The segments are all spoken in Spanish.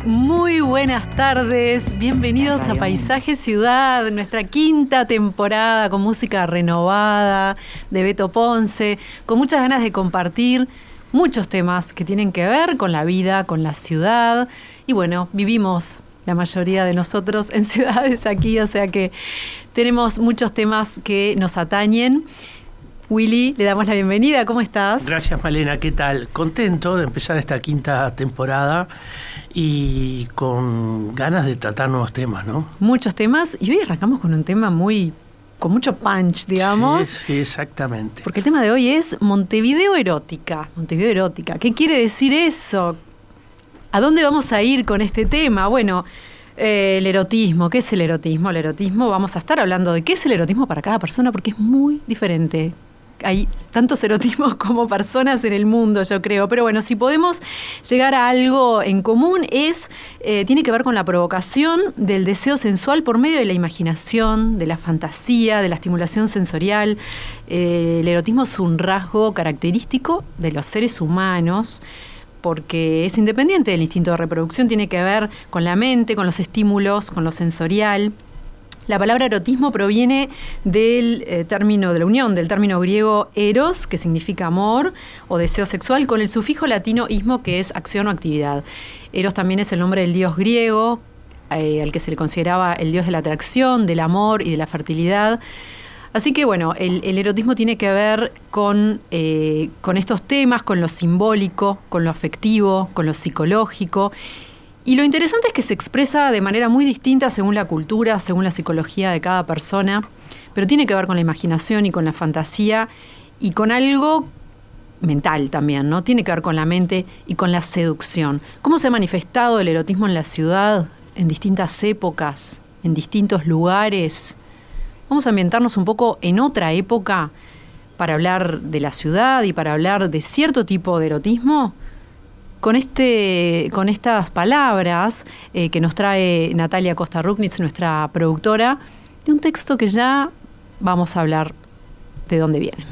Todos, muy buenas tardes, bienvenidos a Paisaje Ciudad, nuestra quinta temporada con música renovada de Beto Ponce, con muchas ganas de compartir muchos temas que tienen que ver con la vida, con la ciudad y bueno, vivimos la mayoría de nosotros en ciudades aquí, o sea que tenemos muchos temas que nos atañen. Willy, le damos la bienvenida, ¿cómo estás? Gracias Malena, ¿qué tal? Contento de empezar esta quinta temporada y con ganas de tratar nuevos temas, ¿no? Muchos temas y hoy arrancamos con un tema muy con mucho punch, digamos. Sí, sí, exactamente. Porque el tema de hoy es Montevideo erótica. Montevideo erótica. ¿Qué quiere decir eso? ¿A dónde vamos a ir con este tema? Bueno, eh, el erotismo. ¿Qué es el erotismo? El erotismo, vamos a estar hablando de qué es el erotismo para cada persona porque es muy diferente hay tantos erotismos como personas en el mundo, yo creo. Pero bueno, si podemos llegar a algo en común, es eh, tiene que ver con la provocación del deseo sensual por medio de la imaginación, de la fantasía, de la estimulación sensorial. Eh, el erotismo es un rasgo característico de los seres humanos porque es independiente del instinto de reproducción, tiene que ver con la mente, con los estímulos, con lo sensorial. La palabra erotismo proviene del eh, término, de la unión del término griego eros, que significa amor o deseo sexual, con el sufijo latino ismo, que es acción o actividad. Eros también es el nombre del dios griego, eh, al que se le consideraba el dios de la atracción, del amor y de la fertilidad. Así que bueno, el, erotismo tiene que ver con, eh, con estos temas, con lo simbólico, con lo afectivo, con lo psicológico y lo interesante es que se expresa de manera muy distinta según la cultura, según la psicología de cada persona, pero tiene que ver con la imaginación y con la fantasía y con algo mental también, ¿no? Tiene que ver con la mente y con la seducción. ¿Cómo se ha manifestado el erotismo en la ciudad en distintas épocas, en distintos lugares? Vamos a ambientarnos un poco en otra época para hablar de la ciudad y para hablar de cierto tipo de erotismo con, este, con estas palabras eh, que nos trae Natalia Costa Ruknitz, nuestra productora, de un texto que ya vamos a hablar de dónde viene.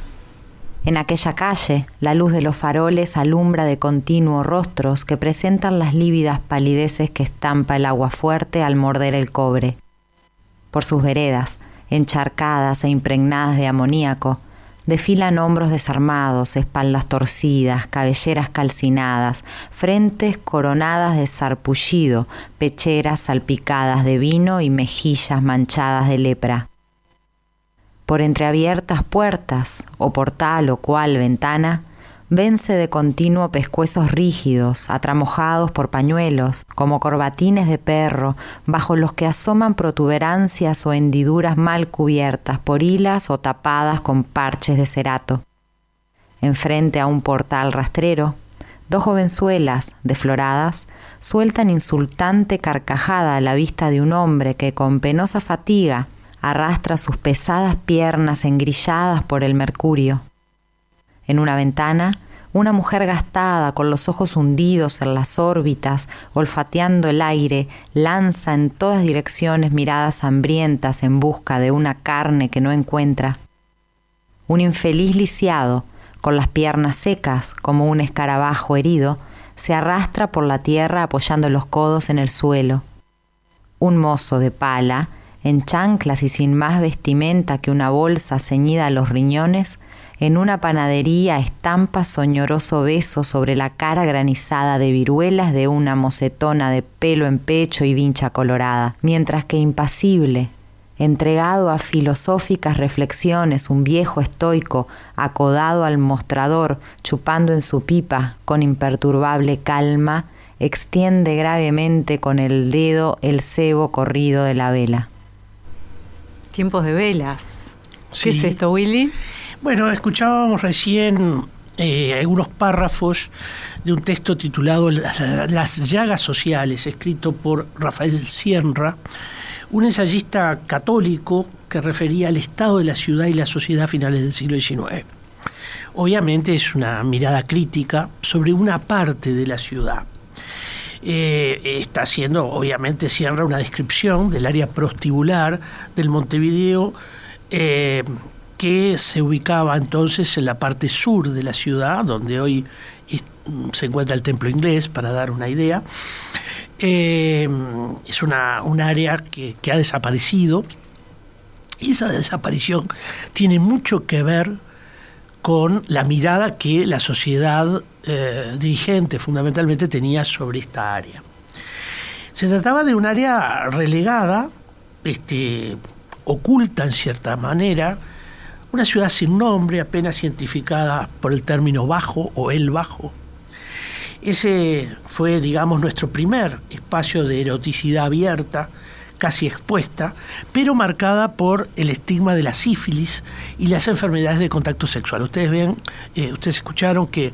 En aquella calle, la luz de los faroles alumbra de continuo rostros que presentan las lívidas palideces que estampa el agua fuerte al morder el cobre. Por sus veredas, encharcadas e impregnadas de amoníaco, Desfilan hombros desarmados, espaldas torcidas, cabelleras calcinadas, frentes coronadas de sarpullido, pecheras salpicadas de vino y mejillas manchadas de lepra. Por entreabiertas puertas, o portal o cual ventana, Vence de continuo pescuezos rígidos, atramojados por pañuelos, como corbatines de perro, bajo los que asoman protuberancias o hendiduras mal cubiertas por hilas o tapadas con parches de cerato. Enfrente a un portal rastrero, dos jovenzuelas, defloradas, sueltan insultante carcajada a la vista de un hombre que con penosa fatiga arrastra sus pesadas piernas engrilladas por el mercurio. En una ventana, una mujer gastada, con los ojos hundidos en las órbitas, olfateando el aire, lanza en todas direcciones miradas hambrientas en busca de una carne que no encuentra. Un infeliz lisiado, con las piernas secas como un escarabajo herido, se arrastra por la tierra apoyando los codos en el suelo. Un mozo de pala, en chanclas y sin más vestimenta que una bolsa ceñida a los riñones, en una panadería estampa soñoroso beso sobre la cara granizada de viruelas de una mocetona de pelo en pecho y vincha colorada, mientras que impasible, entregado a filosóficas reflexiones, un viejo estoico, acodado al mostrador, chupando en su pipa, con imperturbable calma, extiende gravemente con el dedo el cebo corrido de la vela. Tiempos de velas. ¿Qué es esto, Willy? Bueno, escuchábamos recién eh, algunos párrafos de un texto titulado Las llagas sociales, escrito por Rafael Sierra, un ensayista católico que refería al estado de la ciudad y la sociedad a finales del siglo XIX. Obviamente es una mirada crítica sobre una parte de la ciudad. Eh, está haciendo, obviamente, Sierra una descripción del área prostibular del Montevideo. Eh, que se ubicaba entonces en la parte sur de la ciudad, donde hoy se encuentra el templo inglés, para dar una idea. Eh, es una, un área que, ha desaparecido y esa desaparición tiene mucho que ver con la mirada que la sociedad eh, dirigente fundamentalmente tenía sobre esta área. Se trataba de un área relegada, este, oculta en cierta manera, una ciudad sin nombre, apenas identificada por el término bajo o el bajo. Ese fue, digamos, nuestro primer espacio de eroticidad abierta, casi expuesta, pero marcada por el estigma de la sífilis y las enfermedades de contacto sexual. Ustedes ven, eh, ustedes escucharon que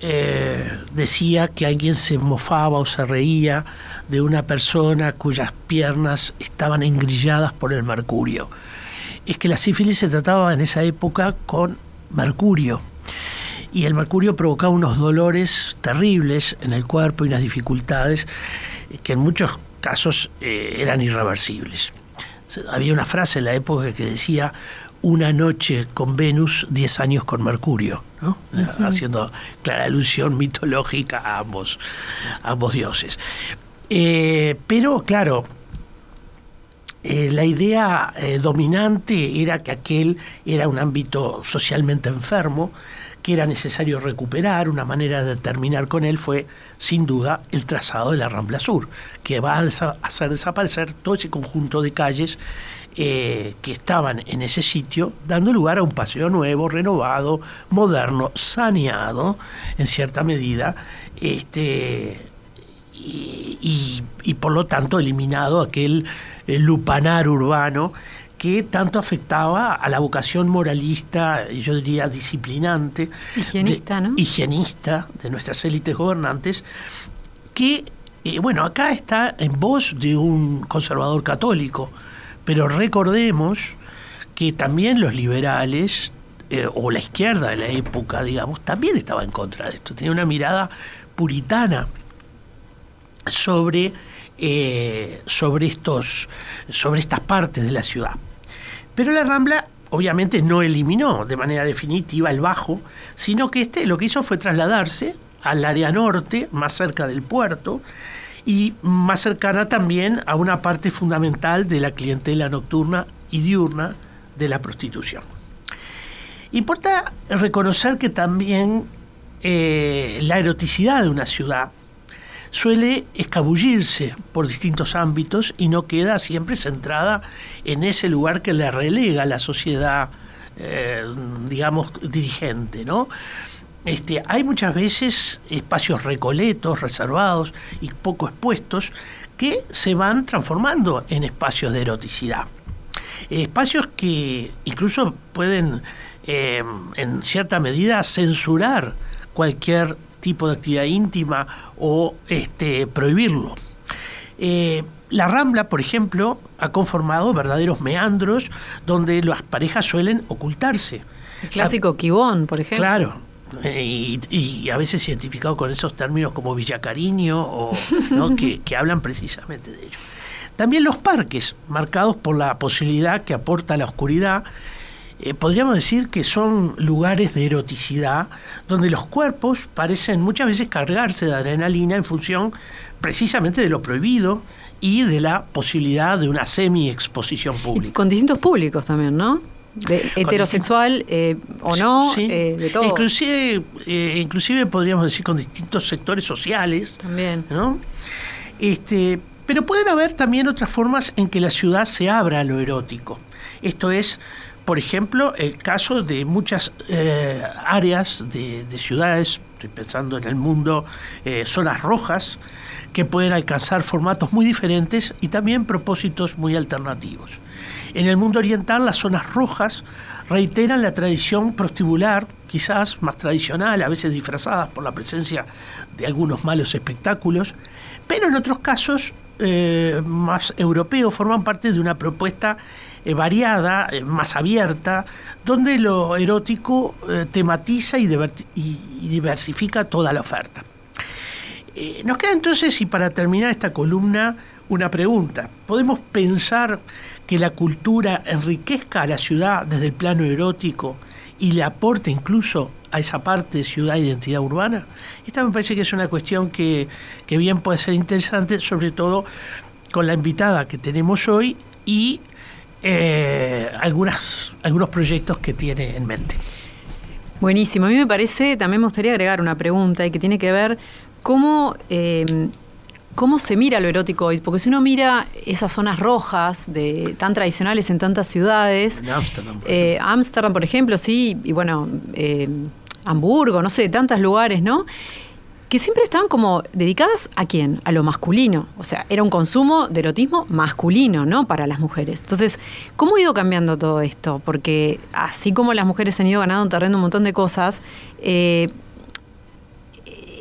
eh, decía que alguien se mofaba o se reía de una persona cuyas piernas estaban engrilladas por el mercurio es que la sífilis se trataba en esa época con mercurio. Y el mercurio provocaba unos dolores terribles en el cuerpo y unas dificultades que en muchos casos eh, eran irreversibles. Había una frase en la época que decía una noche con Venus, diez años con Mercurio, haciendo clara alusión mitológica a ambos, ambos dioses. Eh, pero claro, eh, la idea eh, dominante era que aquel era un ámbito socialmente enfermo, que era necesario recuperar. Una manera de terminar con él fue, sin duda, el trazado de la Rambla Sur, que va a hacer desaparecer todo ese conjunto de calles eh, que estaban en ese sitio, dando lugar a un paseo nuevo, renovado, moderno, saneado, en cierta medida, este, y, por lo tanto eliminado aquel el lupanar urbano que tanto afectaba a la vocación moralista, yo diría disciplinante, higienista, de, ¿no? higienista de nuestras élites gobernantes, que, eh, bueno, acá está en voz de un conservador católico, pero recordemos que también los liberales, eh, o la izquierda de la época, digamos, también estaba en contra de esto, tenía una mirada puritana sobre eh, sobre, estos, sobre estas partes de la ciudad. Pero la Rambla obviamente no eliminó de manera definitiva el bajo, sino que este lo que hizo fue trasladarse al área norte, más cerca del puerto, y más cercana también a una parte fundamental de la clientela nocturna y diurna de la prostitución. Importa reconocer que también eh, la eroticidad de una ciudad suele escabullirse por distintos ámbitos y no queda siempre centrada en ese lugar que le relega la sociedad, eh, digamos, dirigente, ¿no? Este, hay muchas veces espacios recoletos, reservados y poco expuestos que se van transformando en espacios de eroticidad. Espacios que incluso pueden, eh, en cierta medida, censurar cualquier tipo de actividad íntima o este, prohibirlo. Eh, la Rambla, por ejemplo, ha conformado verdaderos meandros donde las parejas suelen ocultarse. El clásico Quibón, por ejemplo. Claro, eh, y, a veces identificado con esos términos como Villacariño, o, que, que, hablan precisamente de ello. También los parques, marcados por la posibilidad que aporta la oscuridad eh, podríamos decir que son lugares de eroticidad donde los cuerpos parecen muchas veces cargarse de adrenalina en función precisamente de lo prohibido y de la posibilidad de una semi-exposición pública. con distintos públicos también, ¿no? heterosexual eh, o no, eh, de todo. Inclusive, inclusive podríamos decir con distintos sectores sociales. También. ¿no? Este, pero pueden haber también otras formas en que la ciudad se abra a lo erótico. Esto es, por ejemplo, el caso de muchas eh, áreas de, ciudades estoy pensando en el mundo, eh, zonas rojas, que pueden alcanzar formatos muy diferentes y también propósitos muy alternativos. En el mundo oriental, las zonas rojas reiteran la tradición prostibular, quizás más tradicional, a veces disfrazadas por la presencia de algunos malos espectáculos, pero en otros casos eh, más europeos forman parte de una propuesta eh, variada, eh, más abierta, donde lo erótico tematiza y, diversifica toda la oferta. nos queda entonces, y para terminar esta columna, una pregunta. ¿Podemos pensar que la cultura enriquezca a la ciudad desde el plano erótico y le aporte incluso a esa parte de ciudad e identidad urbana? Esta me parece que es una cuestión que, bien puede ser interesante, sobre todo con la invitada que tenemos hoy y eh, algunas, algunos proyectos que tiene en mente. Buenísimo. A mí me parece, también me gustaría agregar una pregunta y que tiene que ver cómo eh, ¿Cómo se mira lo erótico hoy? Porque si uno mira esas zonas rojas de, tan tradicionales en tantas ciudades, Ámsterdam, por, ejemplo, sí, y bueno, eh, Hamburgo, no sé, tantos lugares, ¿no? Que siempre estaban como dedicadas a quién? A lo masculino. O sea, era un consumo de erotismo masculino, ¿no? Para las mujeres. Entonces, ¿cómo ha ido cambiando todo esto? Porque así como las mujeres han ido ganando un terreno un montón de cosas, eh,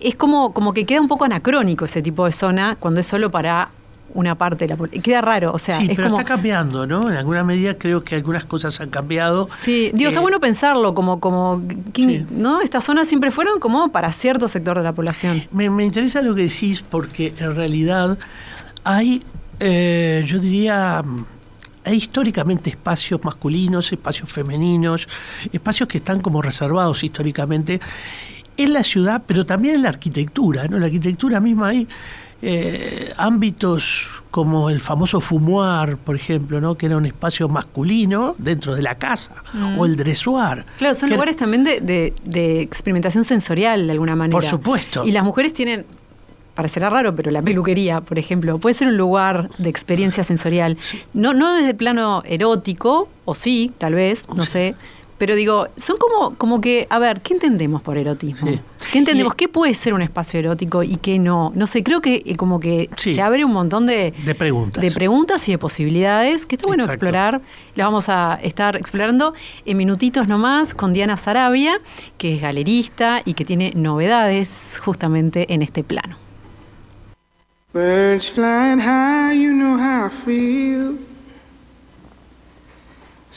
es como, como que queda un poco anacrónico ese tipo de zona cuando es solo para una parte de la Queda raro, o sea. Sí, pero está cambiando, ¿no? En alguna medida creo que algunas cosas han cambiado. Sí, digo, está eh, bueno pensarlo, como, como ¿no? Estas zonas siempre fueron como para cierto sector de la población. Me, interesa lo que decís porque en realidad hay, eh, yo diría, hay históricamente espacios masculinos, espacios femeninos, espacios que están como reservados históricamente en la ciudad, pero también en la arquitectura. ¿no? La arquitectura misma hay eh, ámbitos como el famoso fumoir, por ejemplo, ¿no? que era un espacio masculino dentro de la casa, mm. o el dressoir. Claro, son lugares también de, de, experimentación sensorial, de alguna manera. Por supuesto. Y las mujeres tienen, parecerá raro, pero la peluquería, por ejemplo, puede ser un lugar de experiencia sensorial. No, no desde el plano erótico, o sí, tal vez, no sé pero digo, son como, como que, a ver, ¿qué entendemos por erotismo? ¿Qué entendemos? ¿Qué puede ser un espacio erótico y qué no? No sé, creo que eh, como que se abre un montón de, de, preguntas. de preguntas y de posibilidades que está bueno explorar. Las vamos a estar explorando en minutitos nomás con Diana Sarabia, que es galerista y que tiene novedades justamente en este plano. Birds flying high, you know how I feel.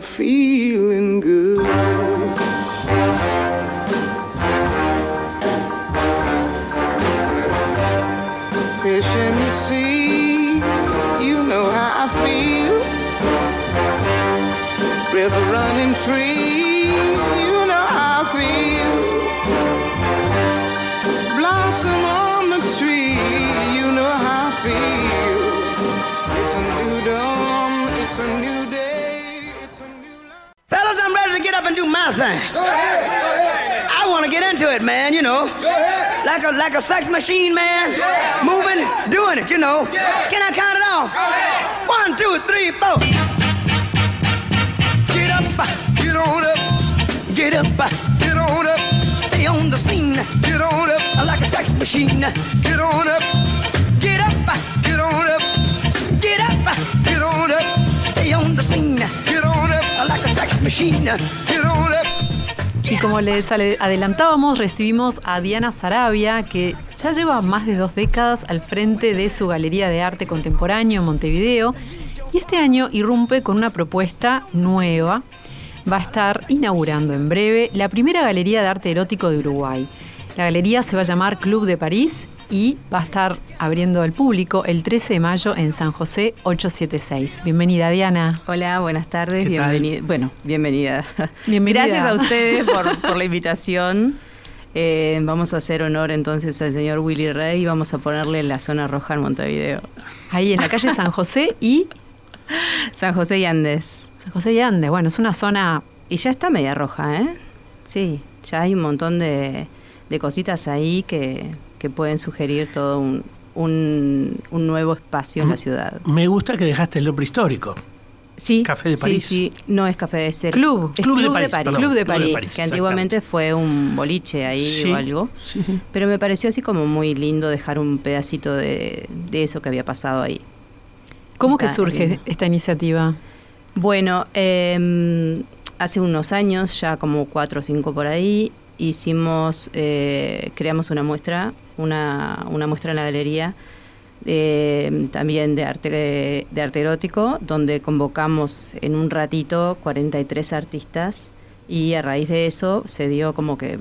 Feeling good. Fish in the sea, you know how I feel. River running free, do my thing. Go ahead, go ahead. I want to get into it, man, you know. Like a like a sex machine, man. Yeah. Moving, doing it, you know. Yeah. Can I count it off? One, two, three, four. Get up, get on up. Get up, get on up. Stay on the scene. Get on up. Like a sex machine. Get on up. Get up, get on up. Get up, get on up. Stay on the scene. Y como les adelantábamos, recibimos a Diana Sarabia, que ya lleva más de dos décadas al frente de su Galería de Arte Contemporáneo en Montevideo y este año irrumpe con una propuesta nueva. Va a estar inaugurando en breve la primera Galería de Arte Erótico de Uruguay. La galería se va a llamar Club de París y va a estar abriendo al público el 13 de mayo en San José 876. Bienvenida, Diana. Hola, buenas tardes. Bienvenida. Bueno, bienvenida. Bienvenida. Gracias a ustedes por, por la invitación. Eh, vamos a hacer honor entonces al señor Willy Rey y vamos a ponerle la zona roja en Montevideo. Ahí en la calle San José y San José y Andes. San José y Andes. Bueno, es una zona Y ya está media roja, ¿eh? Sí, ya hay un montón de, de cositas ahí que, que pueden sugerir todo un, un, un nuevo espacio en la ciudad. Me gusta que dejaste el nombre histórico. Sí, Café de París. Sí, sí, no es Café de Ser. Club. Es Club Club, de de París. Club de Club de París, París, que antiguamente fue un boliche ahí Sí, o algo. sí. Pero me pareció así como muy lindo dejar un pedacito de, de eso que había pasado ahí. ¿Cómo que surge lindo. esta iniciativa? Bueno, eh, hace unos años, ya como cuatro o cinco por ahí, hicimos, eh, creamos una muestra, una, muestra en la galería, eh, también de arte, de arte erótico, donde convocamos en un ratito 43 artistas y a raíz de eso se dio como que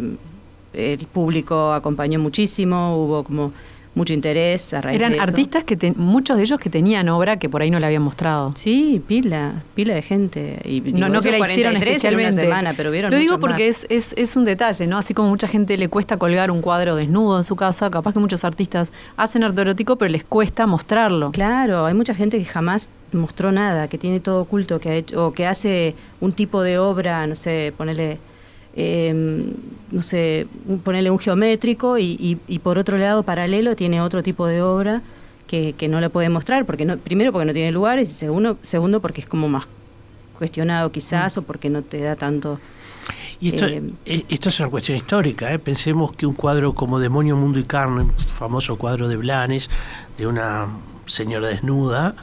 el público acompañó muchísimo, hubo como mucho interés a raíz Eran de eso. artistas que te- muchos de ellos que tenían obra que por ahí no le habían mostrado. Sí, pila, pila de gente. Y, digo, No, no que la hicieron 43 en especialmente. Una semana, pero vieron Lo digo porque es, es, es un detalle, ¿no? Así como mucha gente le cuesta colgar un cuadro desnudo en su casa, capaz que muchos artistas hacen arte erótico, pero les cuesta mostrarlo. Claro, hay mucha gente que jamás mostró nada, que tiene todo oculto, que ha hecho, o que hace un tipo de obra, no sé, ponerle, no sé, ponerle un geométrico y, y- y por otro lado, paralelo, tiene otro tipo de obra que, que no la puede mostrar, porque no, primero porque no tiene lugares y segundo, segundo porque es como más cuestionado quizás o porque no te da tanto... Y esto, Eh, eh, esto es una cuestión histórica. ¿eh? Pensemos que un cuadro como Demonio, Mundo y Carne, un famoso cuadro de Blanes, de una señora desnuda,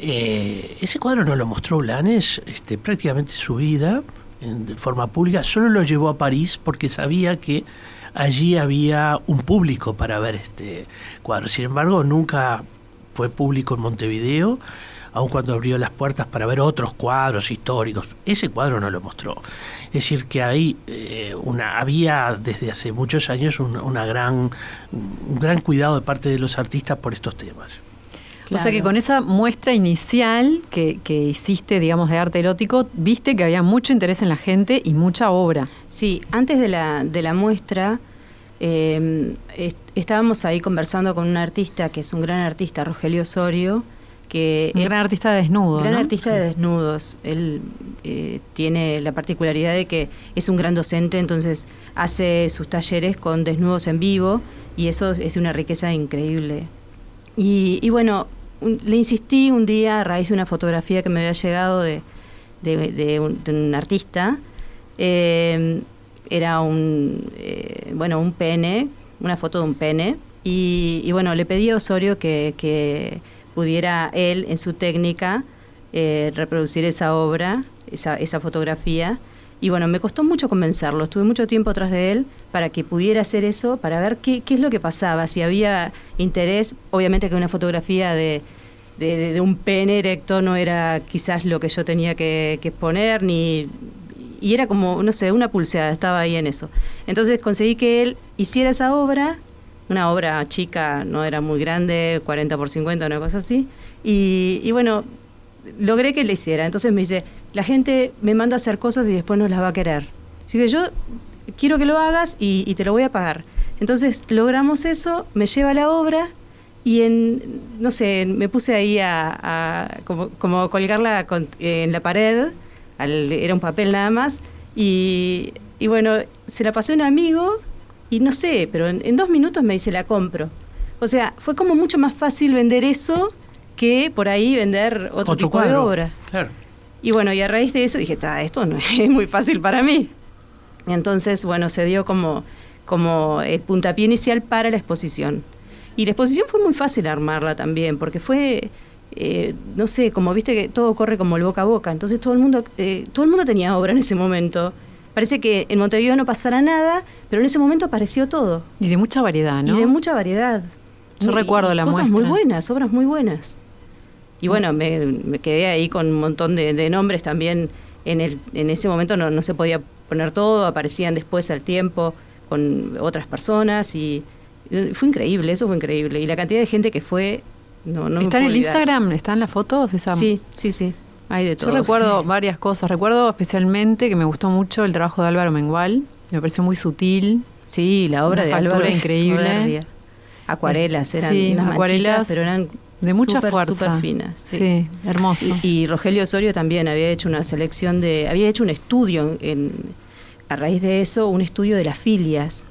eh, ese cuadro no lo mostró Blanes este, prácticamente su vida en- de forma pública, solo lo llevó a París porque sabía que allí había un público para ver este cuadro. Sin embargo, nunca fue público en Montevideo, aun cuando abrió las puertas para ver otros cuadros históricos. Ese cuadro no lo mostró. Es decir, que ahí eh, una, había desde hace muchos años un, una gran, un gran cuidado de parte de los artistas por estos temas. O sea que con esa muestra inicial que, que hiciste, digamos, de arte erótico, viste que había mucho interés en la gente y mucha obra. Sí, antes de la, de la muestra eh, est- estábamos ahí conversando con un artista que es un gran artista, Rogelio Osorio, que Un él- gran artista de desnudo, gran ¿no? artista de desnudos. Él eh, tiene la particularidad de que es un gran docente, entonces hace sus talleres con desnudos en vivo y eso es de una riqueza increíble. Y, y bueno, un- le insistí un día a raíz de una fotografía que me había llegado de, un, de un artista. eh, era un, eh, bueno, un pene, una foto de un pene. Y, y bueno, le pedí a Osorio que, que pudiera él, en su técnica, eh, reproducir esa obra, esa, esa fotografía. Y bueno, me costó mucho convencerlo, estuve mucho tiempo atrás de él para que pudiera hacer eso, para ver qué, qué es lo que pasaba, si había interés, obviamente que una fotografía de, de, un pene erecto no era quizás lo que yo tenía que, que poner, ni y era como, no sé, una pulseada, estaba ahí en eso. Entonces conseguí que él hiciera esa obra, una obra chica, no era muy grande, 40 por 50, una cosa así, y, y bueno, logré que le hiciera. Entonces me dice, la gente me manda a hacer cosas y después no las va a querer. Así que yo quiero que lo hagas y, y te lo voy a pagar. Entonces logramos eso, me lleva la obra y en, no sé, me puse ahí a, a como, como colgarla con- en la pared, al- era un papel nada más, y, y bueno, se la pasé a un amigo y no sé, pero en, en dos minutos me dice la compro. O sea, fue como mucho más fácil vender eso que por ahí vender otro, tipo de cuadro. obra. Claro. Y bueno, y a raíz de eso dije, "Ta, esto no es muy fácil para mí. Y entonces, bueno, se dio como, como el puntapié inicial para la exposición. Y la exposición fue muy fácil armarla también, porque fue, eh, no sé, como viste que todo corre como el boca a boca. Entonces todo el mundo, eh, todo el mundo tenía obra en ese momento. Parece que en Montevideo no pasara nada, pero en ese momento apareció todo. Y de mucha variedad, ¿no? Y de mucha variedad. Yo recuerdo la Cosas muy muestra. buenas, obras muy buenas. Y bueno, me, me quedé ahí con un montón de, de nombres también. En, el, en ese momento no, no se podía poner todo, aparecían después al tiempo con otras personas y, Eh, Fue increíble, eso fue increíble. Y la cantidad de gente que fue, no, no me ¿Está en el olvidar. Instagram? ¿Están las fotos de esa? Sí, sí, sí. Hay de todo. Yo recuerdo sí. varias cosas. Recuerdo especialmente que me gustó mucho el trabajo de Álvaro Mengual. Me pareció muy sutil. Sí, la obra Una de Álvaro es increíble. soberbia. Acuarelas, eran Sí, unas acuarelas pero eran De mucha súper, fuerza. súper finas. Sí, hermoso. Y, y Rogelio Osorio también había hecho una selección de, había hecho un estudio en, a raíz de eso, un estudio de las filias.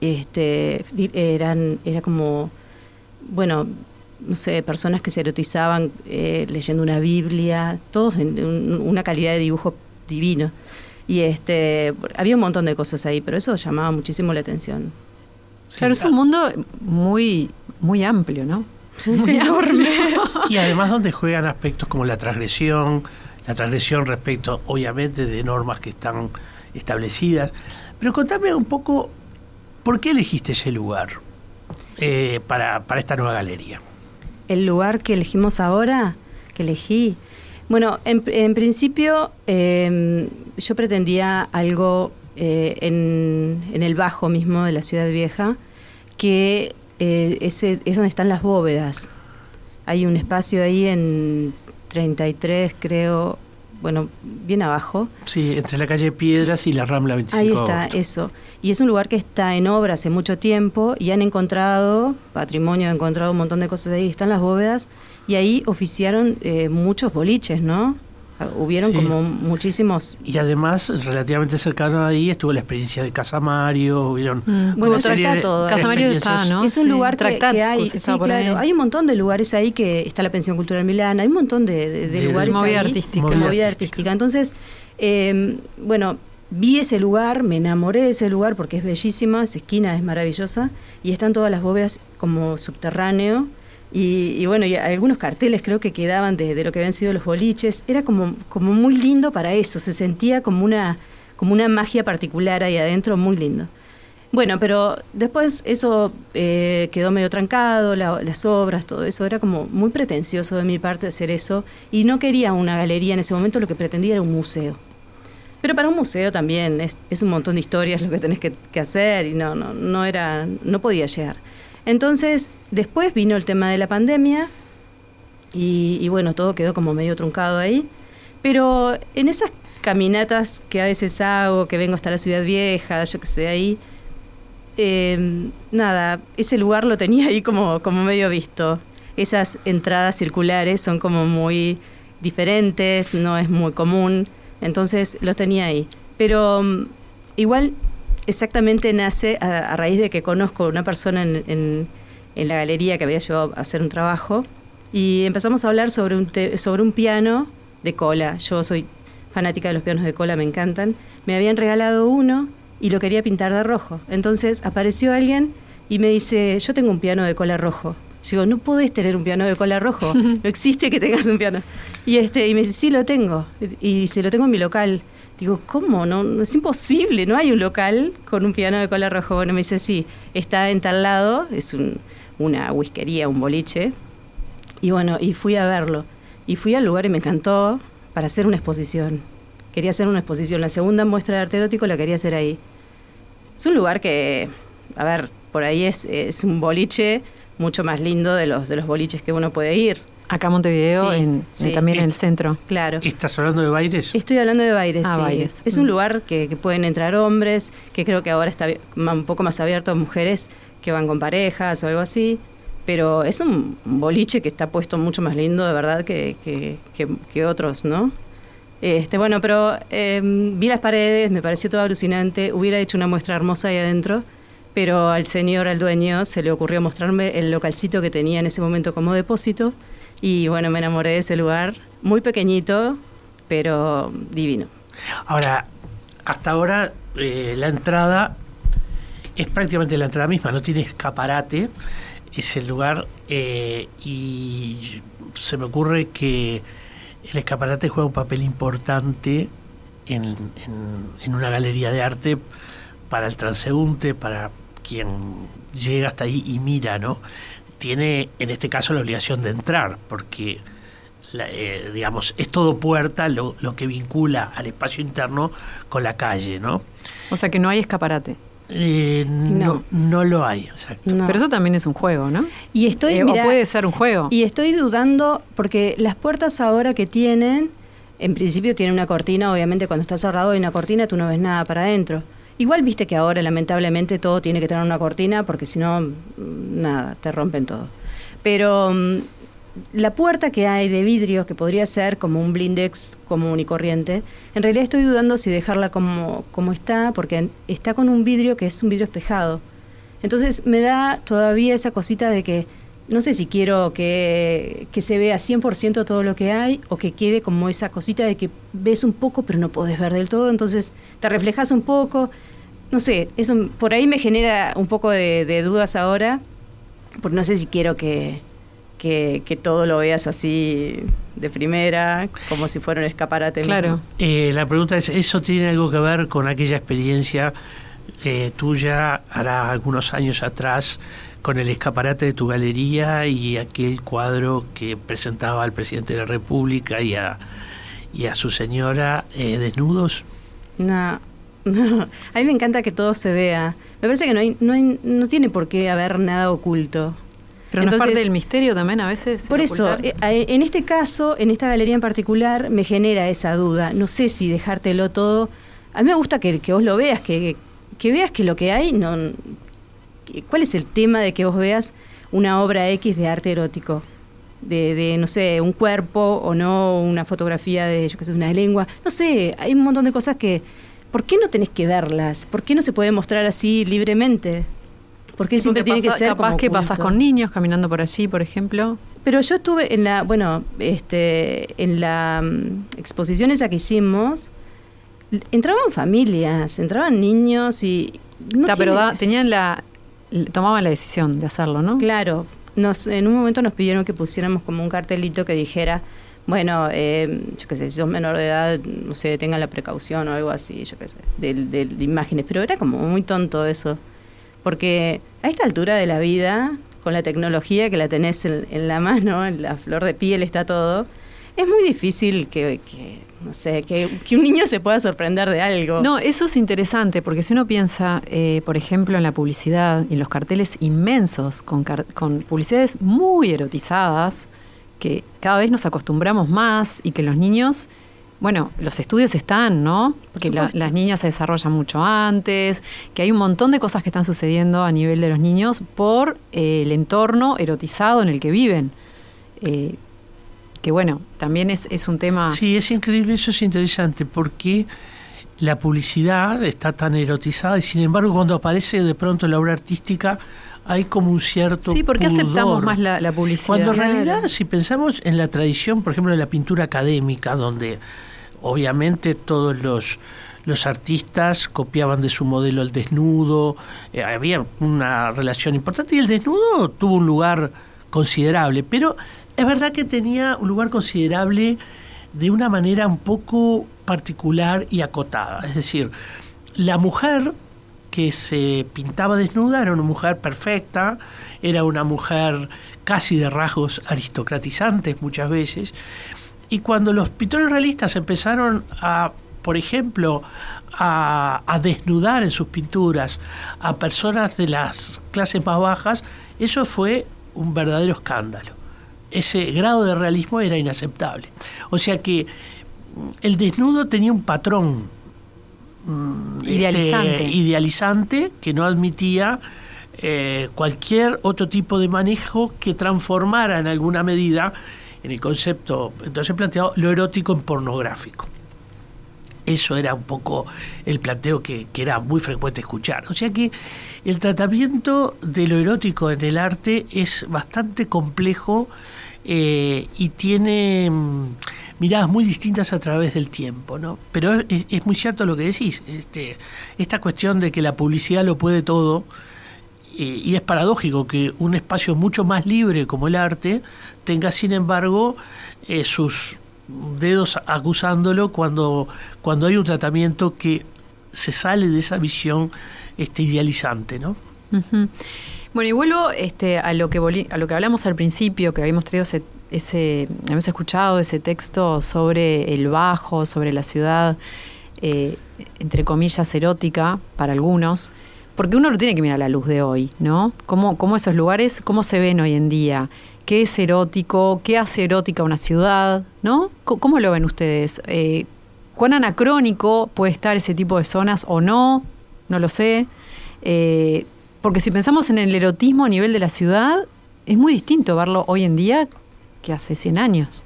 Este, eran, era como, bueno, no sé, personas que se erotizaban eh, leyendo una Biblia, todos en un- una calidad de dibujo divino. Y este, había un montón de cosas ahí, pero eso llamaba muchísimo la atención. claro, es un mundo muy, muy amplio, ¿no? Es enorme. Y además donde juegan aspectos como la transgresión, la transgresión respecto, obviamente, de normas que están establecidas. Pero contame un poco, ¿por qué elegiste ese lugar eh, para, para esta nueva galería? El lugar que elegimos ahora, que elegí, bueno, en, en principio eh, yo pretendía algo eh, en, en el bajo mismo de la ciudad vieja, que eh, ese, es donde están las bóvedas. Hay un espacio ahí en 33, creo, bueno, bien abajo, Sí, entre la calle Piedras y la Rambla 25. Ahí está, eso. Y es un lugar que está en obra hace mucho tiempo y han encontrado, patrimonio, han encontrado un montón de cosas ahí, están las bóvedas y ahí oficiaron eh, muchos boliches, ¿no? Hubieron Sí. como muchísimos... Y además, relativamente cercano ahí, estuvo la experiencia de Casa Mario, hubieron Mm. Bueno, Tractato, Casa Mario está. ¿no? es un Sí, lugar que, Tractat, que hay, pues, sí, claro, hay un montón de lugares ahí que está la Pensión Cultural Milán, hay un montón de, de- de De- lugares Movida ahí. artística. Movida Movida artística. Entonces, eh, bueno, vi ese lugar, me enamoré de ese lugar porque es bellísima, esa esquina es maravillosa y están todas las bóvedas como subterráneo. Y, y bueno, y algunos carteles creo que quedaban de, de lo que habían sido los boliches. Era como, como muy lindo para eso, se sentía como una, como una magia particular ahí adentro, muy lindo. Bueno, pero después eso eh, quedó medio trancado, la- las obras, todo eso. Era como muy pretencioso de mi parte hacer eso. Y no quería una galería en ese momento, lo que pretendía era un museo. Pero para un museo también es, es un montón de historias lo que tenés que, que hacer y no, no, no, era, no podía llegar. Entonces, después vino el tema de la pandemia y, y bueno, todo quedó como medio truncado ahí. Pero en esas caminatas que a veces hago, que vengo hasta la ciudad vieja, yo que sé, ahí, eh, nada, ese lugar lo tenía ahí como, como medio visto. Esas entradas circulares son como muy diferentes, no es muy común, entonces los tenía ahí. Pero mm, igual exactamente nace a, a raíz de que conozco a una persona en, en- en la galería que había llevado a hacer un trabajo y empezamos a hablar sobre un, te- sobre un piano de cola. Yo soy fanática de los pianos de cola, me encantan. Me habían regalado uno y lo quería pintar de rojo. Entonces apareció alguien y me dice, yo tengo un piano de cola rojo. Yo digo, no podés tener un piano de cola rojo. No existe que tengas un piano. Y este y me dice, sí, lo tengo. Y dice, lo tengo en mi local. Digo, ¿cómo? No, no es imposible, no hay un local con un piano de cola rojo. Bueno, me dice, sí, está en tal lado, es un- una whiskería, un boliche. Y bueno, y fui a verlo. Y fui al lugar y me encantó para hacer una exposición. Quería hacer una exposición. La segunda muestra de arte erótico la quería hacer ahí. Es un lugar que, a ver, por ahí es, es un boliche mucho más lindo de los, de los boliches que uno puede ir. Acá en Montevideo, Sí, en, sí. también en el centro. Claro. ¿Estás hablando de Baires? Estoy hablando de Baires. Ah, sí. Baires. Es Mm. un lugar que, que pueden entrar hombres, que creo que ahora está un poco más abierto a mujeres que van con parejas o algo así. Pero es un boliche que está puesto mucho más lindo, de verdad, que, que, que- que otros, ¿no? Este, bueno, pero eh, vi las paredes, me pareció todo alucinante. Hubiera hecho una muestra hermosa ahí adentro, pero al señor, al dueño, se le ocurrió mostrarme el localcito que tenía en ese momento como depósito. Y bueno, me enamoré de ese lugar, muy pequeñito, pero divino. Ahora, hasta ahora eh, la entrada es prácticamente la entrada misma, no tiene escaparate, es el lugar eh, y se me ocurre que el escaparate juega un papel importante en, en- en una galería de arte para el transeúnte, para quien llega hasta ahí y mira, ¿no? Tiene en este caso la obligación de entrar, porque la- eh, digamos, es todo puerta lo, lo que vincula al espacio interno con la calle, ¿no? O sea que no hay escaparate. Eh, no, no, lo hay, exacto. Pero eso también es un juego, ¿no? Y estoy, eh, o puede ser un juego. Y estoy dudando porque las puertas ahora que tienen, en principio tienen una cortina, obviamente cuando está cerrado hay una cortina, tú no ves nada para adentro. Igual viste que ahora lamentablemente todo tiene que tener una cortina porque si no, mm, nada, te rompen todo. Pero mm, la puerta que hay de vidrio, que podría ser como un blindex común y corriente, en realidad estoy dudando si dejarla como, como está, porque está con un vidrio que es un vidrio espejado. Entonces me da todavía esa cosita de que no sé si quiero que, que se vea 100% todo lo que hay o que quede como esa cosita de que ves un poco pero no podés ver del todo, entonces te reflejas un poco. No sé, eso por ahí me genera un poco de, de dudas ahora, porque no sé si quiero que, que, todo lo veas así de primera, como si fuera un escaparate. Claro. Eh, la pregunta es, ¿eso tiene algo que ver con aquella experiencia eh, tuya hará algunos años atrás con el escaparate de tu galería y aquel cuadro que presentaba al presidente de la República y a, y a su señora eh, desnudos? No, no, a mí me encanta que todo se vea. Me parece que no, hay, no, hay, no tiene por qué haber nada oculto. Pero no es parte del misterio también a veces. Por eso, eh, eh, en este caso, en esta galería en particular, me genera esa duda. No sé si dejártelo todo. A mí me gusta que, que vos lo veas, que, que veas que lo que hay, no, ¿cuál es el tema de que vos veas una obra X de arte erótico? De, de, no sé, un cuerpo o no, una fotografía de, yo qué sé, una lengua. No sé, hay un montón de cosas que... ¿Por qué no tenés que verlas? ¿Por qué no se puede mostrar así libremente? Porque siempre tiene que ser capaz que pasas con niños caminando por allí, por ejemplo. Pero yo estuve en la, bueno, este, en la mm, exposición esa que hicimos, entraban familias, entraban niños y no pero tenían la, tomaban la decisión de hacerlo, ¿no? Claro, nos, en un momento nos pidieron que pusiéramos como un cartelito que dijera, bueno, eh, yo qué sé, si sos menor de edad, no sé, tengan la precaución o algo así, yo qué sé, de imágenes, pero era como muy tonto eso. Porque a esta altura de la vida, con la tecnología que la tenés en, la mano, en la flor de piel está todo, es muy difícil que, no sé, que, un niño se pueda sorprender de algo. No, eso es interesante, porque si uno piensa, eh, por ejemplo, en la publicidad en los carteles inmensos, con publicidades muy erotizadas, que cada vez nos acostumbramos más y que los niños bueno, los estudios están, ¿no? que las niñas se desarrollan mucho antes, que hay un montón de cosas que están sucediendo a nivel de los niños por eh, el entorno erotizado en el que viven. Eh, que bueno, también es, es un tema... Sí, es increíble, eso es interesante, porque la publicidad está tan erotizada y sin embargo cuando aparece de pronto la obra artística hay como un cierto Sí, porque aceptamos más la, la, publicidad. Cuando en realidad, si pensamos en la tradición, por ejemplo, de la pintura académica, donde obviamente todos los, los artistas copiaban de su modelo el desnudo, eh, había una relación importante y el desnudo tuvo un lugar considerable, pero es verdad que tenía un lugar considerable de una manera un poco particular y acotada, es decir, la mujer que se pintaba desnuda era una mujer perfecta, era una mujer casi de rasgos aristocratizantes muchas veces, y cuando los pintores realistas empezaron a, por ejemplo, a, desnudar en sus pinturas a personas de las clases más bajas, eso fue un verdadero escándalo. Ese grado de realismo era inaceptable. O sea que el desnudo tenía un patrón idealizante. Este, idealizante que no admitía eh, cualquier otro tipo de manejo que transformara en alguna medida en el concepto entonces planteado lo erótico en pornográfico. Eso era un poco el planteo que, era muy frecuente escuchar. O sea que el tratamiento de lo erótico en el arte es bastante complejo eh, y tiene mm, miradas muy distintas a través del tiempo, ¿no? Pero es, muy cierto lo que decís, este, esta cuestión de que la publicidad lo puede todo, y es paradójico que un espacio mucho más libre como el arte tenga sin embargo eh, sus dedos acusándolo cuando, cuando hay un tratamiento que se sale de esa visión este, idealizante, ¿no? Bueno, y vuelvo este, a lo que a lo que hablamos al principio, que habíamos traído ese, ese, habíamos escuchado ese texto sobre el bajo, sobre la ciudad, eh, entre comillas, erótica para algunos porque uno lo tiene que mirar a la luz de hoy, ¿no? ¿Cómo, cómo esos lugares, cómo se ven hoy en día? ¿Qué es erótico? ¿Qué hace erótica una ciudad? ¿No? ¿Cómo lo ven ustedes? Eh, ¿Cuán anacrónico puede estar ese tipo de zonas o no? No lo sé. Eh, porque si pensamos en el erotismo a nivel de la ciudad, es muy distinto verlo hoy en día que hace 100 años.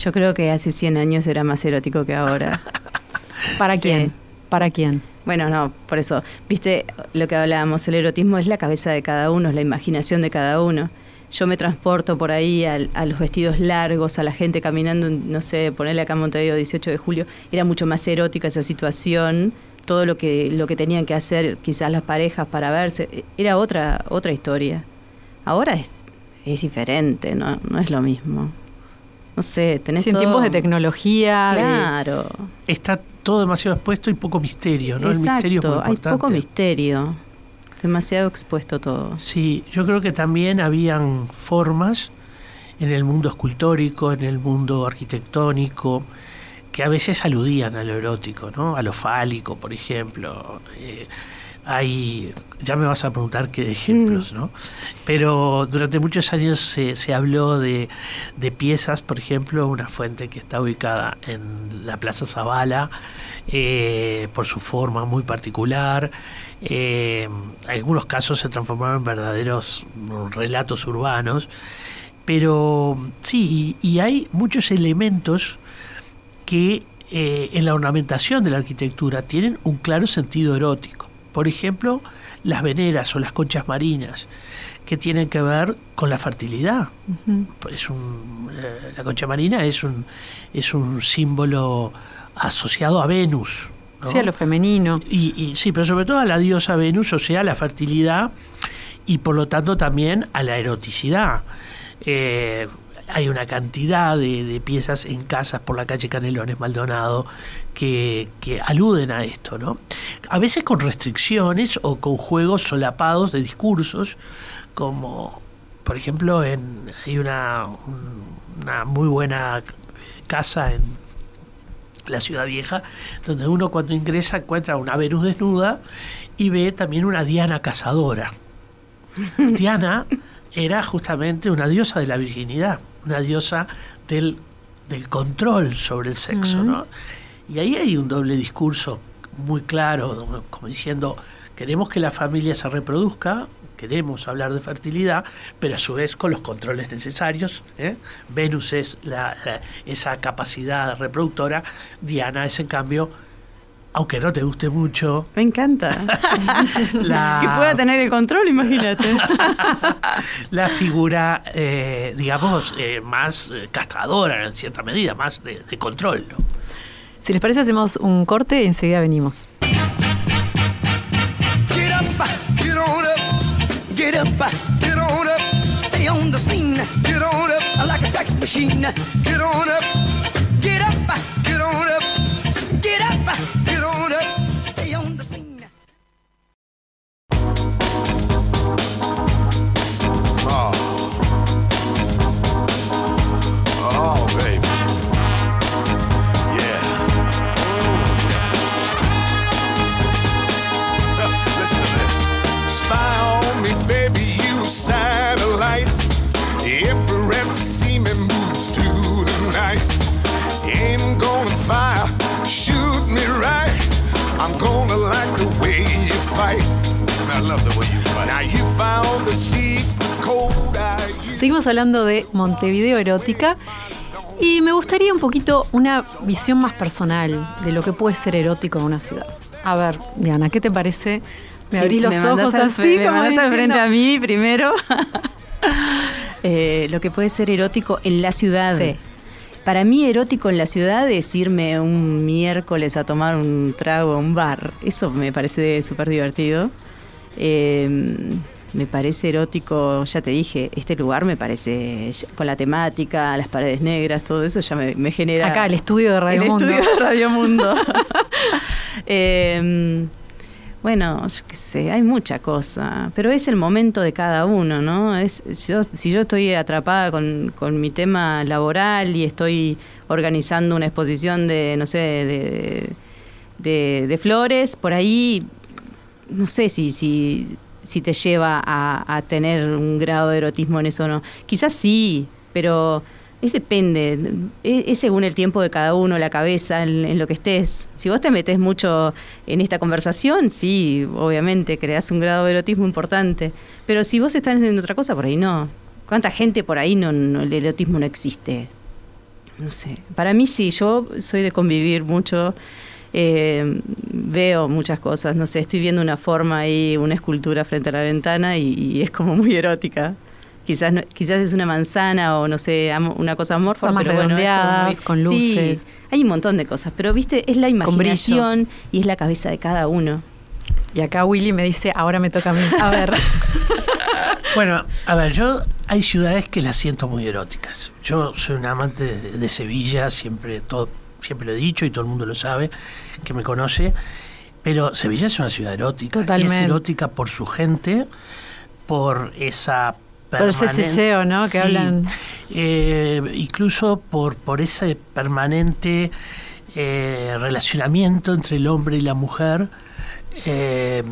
Yo creo que hace 100 años era más erótico que ahora. ¿Para quién? ¿Para quién? Bueno, no, por eso, viste lo que hablábamos, el erotismo es la cabeza de cada uno, es la imaginación de cada uno. Yo me transporto por ahí a, los vestidos largos, a la gente caminando, no sé, ponerle acá en Montevideo 18 de julio, era mucho más erótica esa situación, todo lo que, lo que tenían que hacer quizás las parejas para verse, era otra, otra historia. Ahora es, es diferente, ¿no? no es lo mismo no sé, tenés sí, en tiempos de tecnología. Claro. Está todo demasiado expuesto y poco misterio, ¿no? Exacto, el misterio hay poco misterio. Demasiado expuesto todo. Sí, yo creo que también habían formas en el mundo escultórico, en el mundo arquitectónico, que a veces aludían a lo erótico, ¿no? A lo fálico, por ejemplo. Eh, hay, ya me vas a preguntar qué ejemplos, mm. ¿no? Pero durante muchos años se, se habló de, de, piezas, por ejemplo, una fuente que está ubicada en la Plaza Zavala, eh, por su forma muy particular. Eh, algunos casos se transformaron en verdaderos relatos urbanos, pero sí, y, hay muchos elementos que eh, en la ornamentación de la arquitectura tienen un claro sentido erótico. Por ejemplo, las veneras o las conchas marinas, que tienen que ver con la fertilidad. es un, eh, la concha marina es un, es un símbolo asociado a Venus. Sí, a lo femenino. Y, sí, pero sobre todo a la diosa Venus, o sea, a la fertilidad y por lo tanto también a la eroticidad. Eh, hay una cantidad de, piezas en casas por la calle Canelones Maldonado que, aluden a esto, ¿no? A veces con restricciones o con juegos solapados de discursos, como por ejemplo en, hay una, una muy buena casa en la ciudad vieja, donde uno cuando ingresa encuentra una Venus desnuda y ve también una Diana cazadora. Diana era justamente una diosa de la virginidad una diosa del, del control sobre el sexo, ¿no? Y ahí hay un doble discurso muy claro, como diciendo, queremos que la familia se reproduzca, queremos hablar de fertilidad, pero a su vez con los controles necesarios. ¿eh? Venus es la, esa capacidad reproductora, Diana es en cambio aunque no te guste mucho. Me encanta. Que pueda tener el control, imagínate. la figura, eh, digamos, eh, más eh, castradora en cierta medida, más de, control. Si les parece, hacemos un corte y enseguida venimos. Get up, get on up, get up, get on up, stay on the scene, get on up, like a sex machine, get on up, get up, get on up, get up. Seguimos hablando de Montevideo Erótica y me gustaría un poquito una visión más personal de lo que puede ser erótico en una ciudad. A ver, Diana, ¿qué te parece? Me abrí los ojos así, me como al frente a mí primero. Eh, lo que puede ser erótico en la ciudad. Para mí erótico en la ciudad es irme un miércoles a tomar un trago a un bar. Eso me parece súper divertido. Eh, me parece erótico, ya te dije, este lugar me parece, con la temática, las paredes negras, todo eso ya me, genera... Acá, el estudio de Radio Mundo. El estudio de Radio Mundo. Em, bueno, yo qué sé, hay mucha cosa, pero es el momento de cada uno, ¿no? Es, si yo estoy atrapada con, con mi tema laboral y estoy organizando una exposición de, no sé, de, de, de flores, por ahí no sé si, si, si te lleva a, tener un grado de erotismo en eso o no. Quizás sí, pero es depende, es, según el tiempo de cada uno, la cabeza, en, lo que estés. Si vos te metes mucho en esta conversación, sí, obviamente, creas un grado de erotismo importante. Pero si vos estás haciendo otra cosa, por ahí no. ¿Cuánta gente por ahí no, el erotismo no existe? No sé. Para mí sí, yo soy de convivir mucho. Eh, veo muchas cosas, no sé, estoy viendo una forma ahí, una escultura frente a la ventana y, es como muy erótica. Quizás quizás es una manzana o no sé, una cosa amorfa, Formas pero bueno, con luces. Sí, hay un montón de cosas, pero viste, es la imaginación y es la cabeza de cada uno. Y acá Willy me dice, ahora me toca a mí. A ver. bueno, a ver, yo hay ciudades que las siento muy eróticas. Yo soy un amante de, Sevilla, siempre todo, siempre lo he dicho y todo el mundo lo sabe, que me conoce. Pero Sevilla es una ciudad erótica. Totalmente. Es erótica por su gente, por esa por ese deseo, ¿no? Que hablan. Eh, incluso por, por ese permanente eh, relacionamiento entre el hombre y la mujer, eh,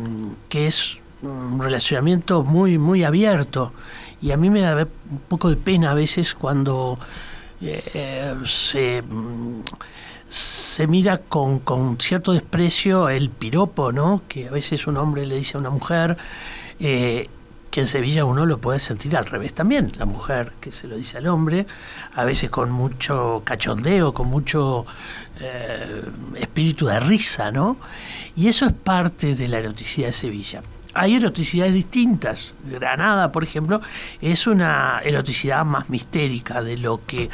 que es un relacionamiento muy, muy abierto. Y a mí me da un poco de pena a veces cuando se, se mira con, con, cierto desprecio el piropo, ¿no? Que a veces un hombre le dice a una mujer que en Sevilla uno lo puede sentir al revés también. La mujer que se lo dice al hombre, a veces con mucho cachondeo, con mucho eh, espíritu de risa, ¿no? Y eso es parte de la eroticidad de Sevilla. Hay eroticidades distintas. Granada, por ejemplo, es una eroticidad más mistérica de lo que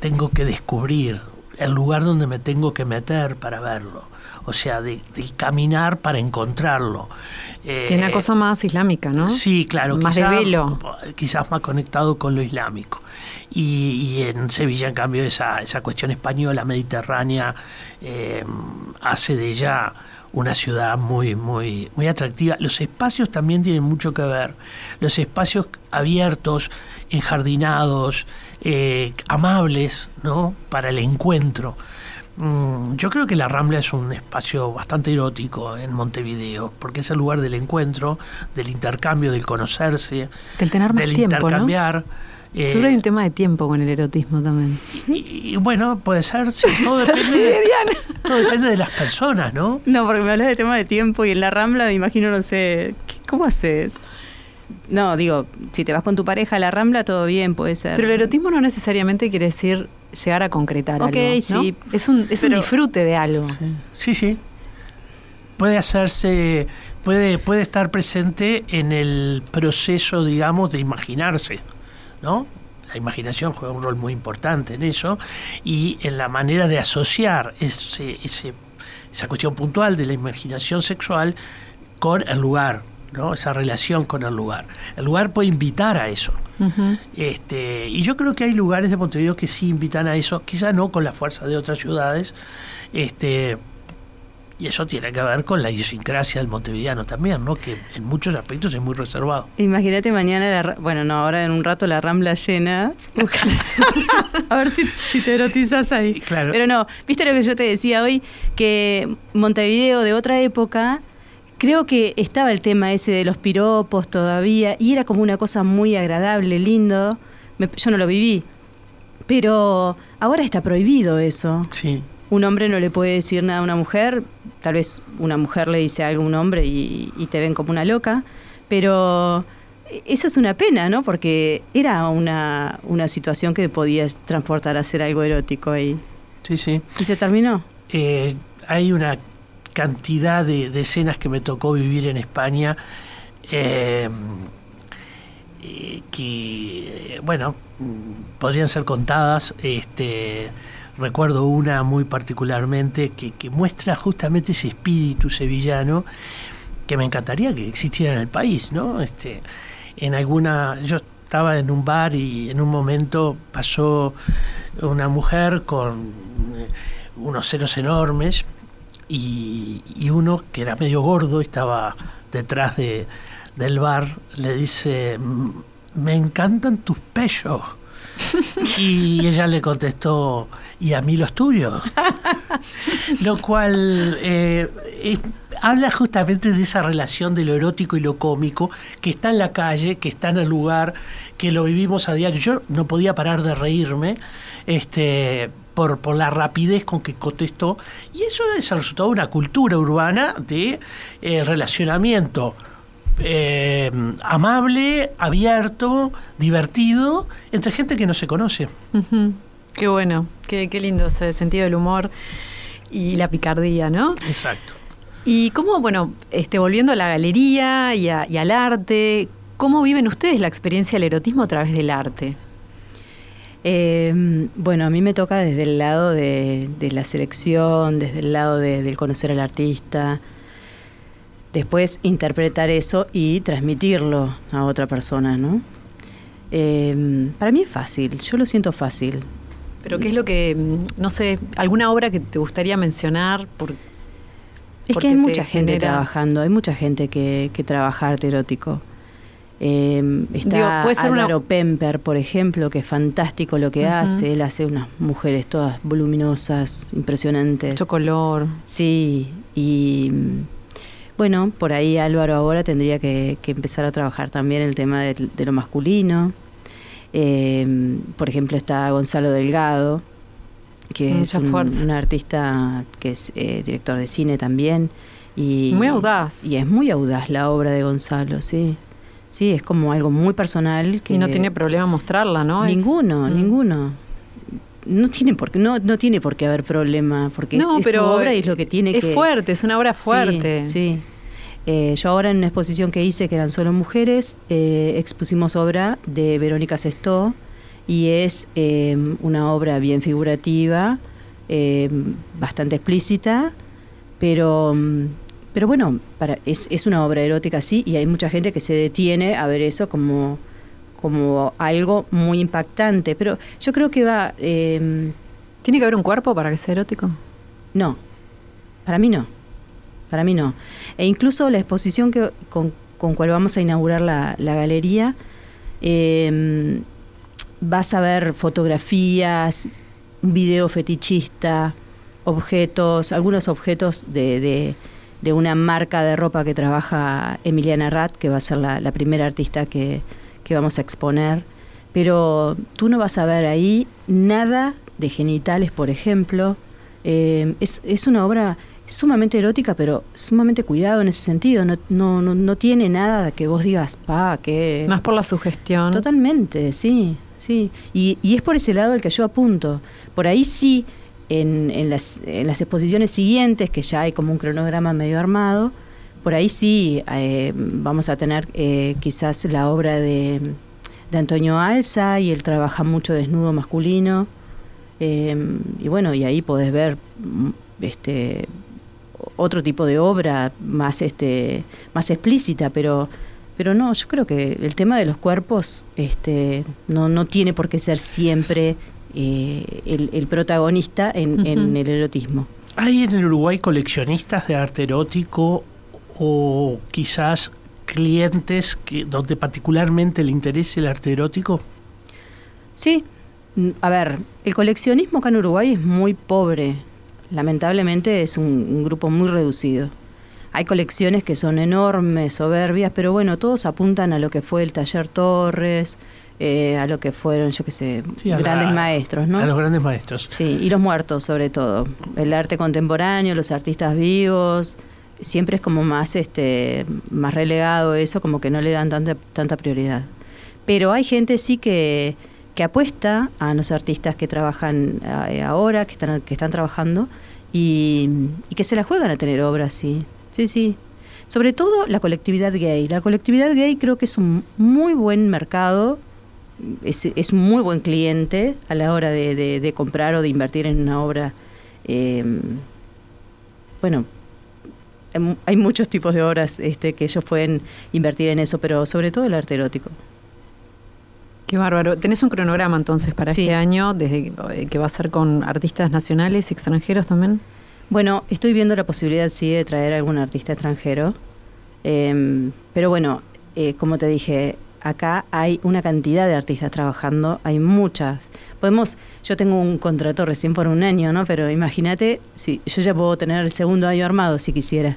tengo que descubrir, el lugar donde me tengo que meter para verlo o sea, de, caminar para encontrarlo. Tiene una cosa más islámica, ¿no? Sí, claro. Más de velo. Quizás más conectado con lo islámico. Y, en Sevilla, en cambio, esa, esa cuestión española, mediterránea, eh, hace de ella una ciudad muy, muy, muy atractiva. Los espacios también tienen mucho que ver. Los espacios abiertos, enjardinados, eh, amables, ¿no? Para el encuentro. Mm, yo creo que la Rambla es un espacio bastante erótico en Montevideo, porque es el lugar del encuentro, del intercambio, del conocerse, del tener más del tiempo, intercambiar. Eh, Seguro hay un tema de tiempo con el erotismo también. Y, bueno, puede ser, todo, depende de, todo depende de las personas, ¿no? No, porque me hablas de tema de tiempo y en la Rambla me imagino, no sé, ¿cómo haces? No, digo, si te vas con tu pareja a la Rambla, todo bien, puede ser. Pero el erotismo no necesariamente quiere decir llegar a concretar algo. sí. Es un, es un disfrute de algo. Sí, sí. Puede hacerse, puede, puede estar presente en el proceso, digamos, de imaginarse, ¿no? La imaginación juega un rol muy importante en eso y en la manera de asociar ese, ese, esa cuestión puntual de la imaginación sexual con el lugar, ¿no? esa relación con el lugar. El lugar puede invitar a eso. este, y yo creo que hay lugares de Montevideo que sí invitan a eso, quizá no con la fuerza de otras ciudades, este, y eso tiene que ver con la idiosincrasia del montevideano también, ¿no? que en muchos aspectos es muy reservado. Imagínate mañana, la, bueno, no, ahora en un rato la rambla llena. a ver si, si, te erotizas ahí. Claro. Pero no, viste lo que yo te decía hoy, que Montevideo de otra época creo que estaba el tema ese de los piropos todavía y era como una cosa muy agradable, lindo. yo no lo viví, pero ahora está prohibido eso. Sí. Un hombre no le puede decir nada a una mujer, tal vez una mujer le dice algo a un hombre y, te ven como una loca, pero eso es una pena, ¿no? Porque era una, una situación que podías transportar a hacer algo erótico ahí. Sí, sí. ¿Y se terminó? Eh, hay una cantidad de, escenas que me tocó vivir en España eh, que, bueno, podrían ser contadas. Este, recuerdo una muy particularmente que, muestra justamente ese espíritu sevillano que me encantaría que existiera en el país, ¿no? Este, en alguna, yo estaba en un bar y en un momento pasó una mujer con eh, unos ceros enormes y, uno que era medio gordo, estaba detrás de, del bar, le dice, me encantan tus pechos. Y ella le contestó, ¿y a mí los tuyos? lo cual eh, habla justamente de esa relación de lo erótico y lo cómico que está en la calle, que está en el lugar, que lo vivimos a diario. Yo no podía parar de reírme. Este, por, por, la rapidez con que contestó. Y eso es el resultado de una cultura urbana de eh, relacionamiento eh, amable, abierto, divertido, entre gente que no se conoce. Qué bueno, qué, lindo ese sentido del humor y la picardía, ¿no? Exacto. Y cómo, bueno, este, volviendo a la galería y, al arte, ¿cómo viven ustedes la experiencia del erotismo a través del arte? Eh, bueno, a mí me toca desde el lado de, la selección, desde el lado de, del conocer al artista, después interpretar eso y transmitirlo a otra persona, ¿no? Eh, para mí es fácil, yo lo siento fácil. Pero ¿qué es lo que, no sé, alguna obra que te gustaría mencionar? Por, es que hay mucha gente trabajando, hay mucha gente que, que trabaja arte erótico. Eh, está Álvaro Pemper, por ejemplo, que es fantástico lo que hace. Él hace unas mujeres todas voluminosas, impresionantes. Mucho color. Sí, y bueno, por ahí Álvaro ahora tendría que, empezar a trabajar también el tema de, lo masculino. Eh, por ejemplo, está Gonzalo Delgado, que es un, artista que es eh, director de cine también. Y, muy audaz. Y es muy audaz la obra de Gonzalo, sí. Sí, es como algo muy personal. Que y no tiene problema mostrarla, ¿no? Ninguno, mm. ninguno no tiene por qué, no, no tiene por qué haber problema, porque es, su obra y es lo que tiene que... Es fuerte, es una obra fuerte. Sí, eh, yo ahora en una exposición que hice, que eran solo mujeres, eh, expusimos obra de Verónica Sestó, y es eh, una obra bien figurativa, bastante explícita, pero, pero bueno, para, es, es una obra erótica, sí, y hay mucha gente que se detiene a ver eso como como algo muy impactante. Pero yo creo que va... ¿Tiene que haber un cuerpo para que sea erótico? No, para mí no. Para mí no. E incluso la exposición que, con, con cual vamos a inaugurar la, galería, em, vas a ver fotografías, un video fetichista, objetos, algunos objetos de, de, una marca de ropa que trabaja Emiliana Rat, que va a ser la primera artista que, que vamos a exponer, pero tú no vas a ver ahí nada de genitales, por ejemplo. Eh, es, es, una obra sumamente erótica, pero sumamente cuidado en ese sentido. No, no, no, tiene nada que vos digas, pa, que... Más por la sugestión. Totalmente, sí, sí. Y, y es por ese lado el que yo apunto. Por ahí sí, en, en, las, en las exposiciones siguientes, que ya hay como un cronograma medio armado, por ahí sí eh, vamos a tener eh, quizás la obra de, Antonio Alza y él trabaja mucho desnudo masculino. Eh, y bueno, y ahí podés ver mm, este otro tipo de obra más este más explícita, pero pero no, yo creo que el tema de los cuerpos este no, no tiene por qué ser siempre el, protagonista en, en el erotismo. ¿Hay en el Uruguay coleccionistas de arte erótico o quizás clientes que, donde particularmente le interese el arte erótico? Sí, a ver, el coleccionismo acá en Uruguay es muy pobre. Lamentablemente es un, grupo muy reducido. Hay colecciones que son enormes, soberbias, pero bueno, todos apuntan a lo que fue el taller Torres, eh, a lo que fueron, yo qué sé, grandes maestros, ¿no? A los grandes maestros. Sí, y los muertos sobre todo. El arte contemporáneo, los artistas vivos, siempre es como más este más relegado eso, como que no le dan tanta, tanta prioridad. Pero hay gente sí que, que apuesta a los artistas que trabajan eh, ahora, que están, que están trabajando, y, que se la juegan a tener obras, sí. Sí, sí. Sobre todo la colectividad gay. La colectividad gay creo que es un muy buen mercado, es, es un muy buen cliente a la hora de, comprar o de invertir en una obra. Eh, bueno, Em, hay muchos tipos de obras este, que ellos pueden invertir en eso, pero sobre todo el arte erótico. Qué bárbaro. ¿Tenés un cronograma entonces para este año, desde eh, que va a ser con artistas nacionales y extranjeros también? Bueno, estoy viendo la posibilidad, sí, de traer algún artista extranjero. Em, pero bueno, eh, como te dije, acá hay una cantidad de artistas trabajando, hay muchas. Podemos, yo tengo un contrato recién por un año, ¿no? Pero imagínate, si yo ya puedo tener el segundo año armado si quisiera.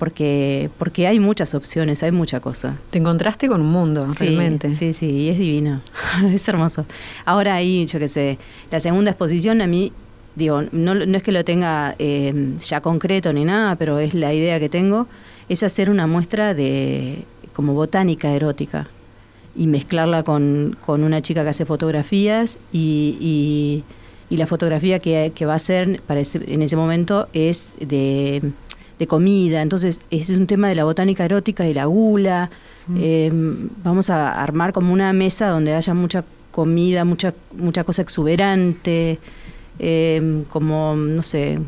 Porque, porque hay muchas opciones, hay mucha cosa. Te encontraste con un mundo, realmente. Sí, sí, y es divino, es hermoso. Ahora ahí, yo qué sé, la segunda exposición a mí digo, no, no es que lo tenga eh, ya concreto ni nada, pero es la idea que tengo, es hacer una muestra de como botánica erótica y mezclarla con, con una chica que hace fotografías y, y, la fotografía que, que, va a hacer para en ese momento es de, de, comida. Entonces, es un tema de la botánica erótica y la gula. Mm. Eh, vamos a armar como una mesa donde haya mucha comida, mucha, mucha cosa exuberante. Eh, como, no sé,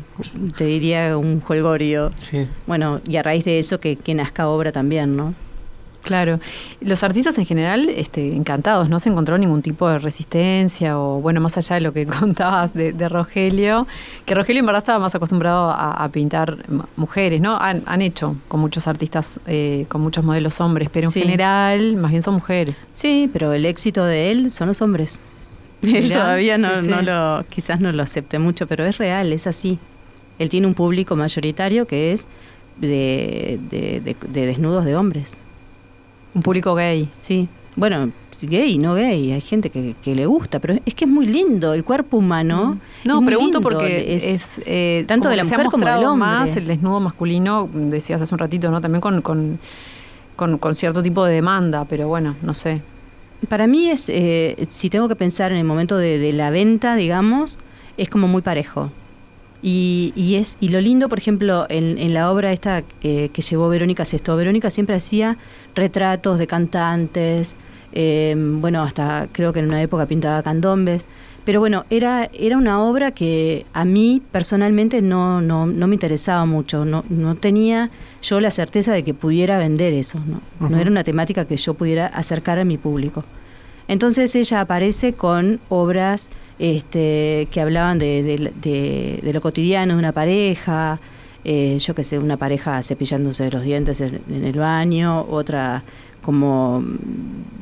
te diría un jolgorio. Sí. Bueno, y a raíz de eso que, que nazca obra también, ¿no? Claro. Los artistas en general, este, encantados, no se encontró ningún tipo de resistencia o, bueno, más allá de lo que contabas de, Rogelio, que Rogelio en verdad estaba más acostumbrado a, pintar mujeres, ¿no? Han, hecho con muchos artistas, eh, con muchos modelos hombres, pero en general más bien son mujeres. Sí, pero el éxito de él son los hombres. Él todavía no, no lo, quizás no lo acepte mucho, pero es real, es así. Él tiene un público mayoritario que es de, de, de desnudos de hombres. Un público gay. Sí. Bueno, gay, no gay, hay gente que, le gusta, pero es que es muy lindo el cuerpo humano. Mm. No, pregunto porque es, eh, tanto de la mujer como del hombre. más el desnudo masculino, decías hace un ratito, ¿no? También con, con, con, cierto tipo de demanda, pero bueno, no sé. Para mí es, eh, si tengo que pensar en el momento de, de la venta, digamos, es como muy parejo. Y, y, es, y lo lindo, por ejemplo, en, en la obra esta eh, que llevó Verónica Sesto, Verónica siempre hacía retratos de cantantes, eh, bueno, hasta creo que en una época pintaba candombes, pero bueno, era, era una obra que a mí personalmente no, no, no me interesaba mucho, no, no tenía yo la certeza de que pudiera vender eso, ¿no? no era una temática que yo pudiera acercar a mi público. Entonces ella aparece con obras este, que hablaban de, de, lo cotidiano de una pareja, eh, yo qué sé, una pareja cepillándose los dientes en, el baño, otra como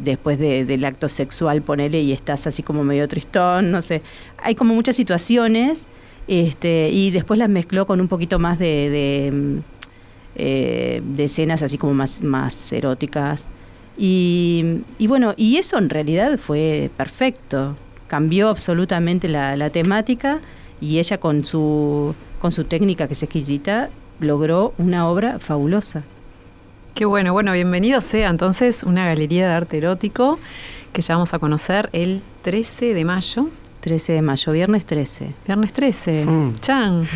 después del acto sexual, ponele y estás así como medio tristón, no sé. Hay como muchas situaciones este, y después las mezcló con un poquito más de, eh, de, escenas así como más, más eróticas. Y, y bueno, y eso en realidad fue perfecto cambió absolutamente la, temática y ella con su, con su técnica que es exquisita logró una obra fabulosa. Qué bueno, bueno, bienvenido sea entonces una galería de arte erótico que ya vamos a conocer el 13 de mayo. 13 de mayo, viernes 13. Viernes 13. Mm. Chan.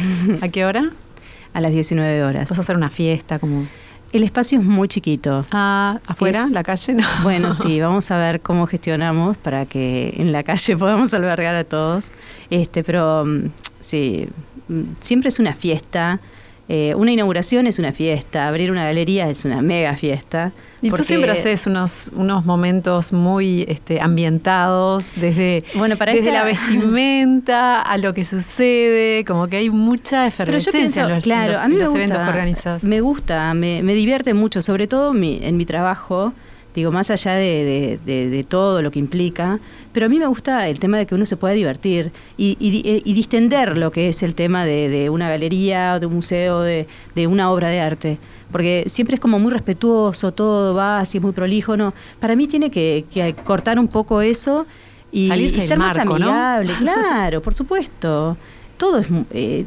¿A qué hora? A las 19 horas. Vas a hacer una fiesta como... El espacio es muy chiquito. Ah, afuera, la calle, no. Bueno, sí, vamos a ver cómo gestionamos para que en la calle podamos albergar a todos. Este, pero mm, sí, mm, siempre es una fiesta. Eh, una inauguración es una fiesta, abrir una galería es una mega fiesta. Y tú siempre haces unos, unos momentos muy este, ambientados, desde, bueno, para desde la vestimenta a lo que sucede, como que hay mucha efervescencia en los, claro, a mí me eventos que organizas. Me gusta, me, me divierte mucho, sobre todo mi, en mi trabajo digo, más allá de, de, todo lo que implica, pero a mí me gusta el tema de que uno se pueda divertir y, y, distender lo que es el tema de, una galería, de un museo, de, una obra de arte, porque siempre es como muy respetuoso, todo va así muy prolijo, ¿no? Para mí tiene que, cortar un poco eso y, ser más amigable, claro, por supuesto todo es eh,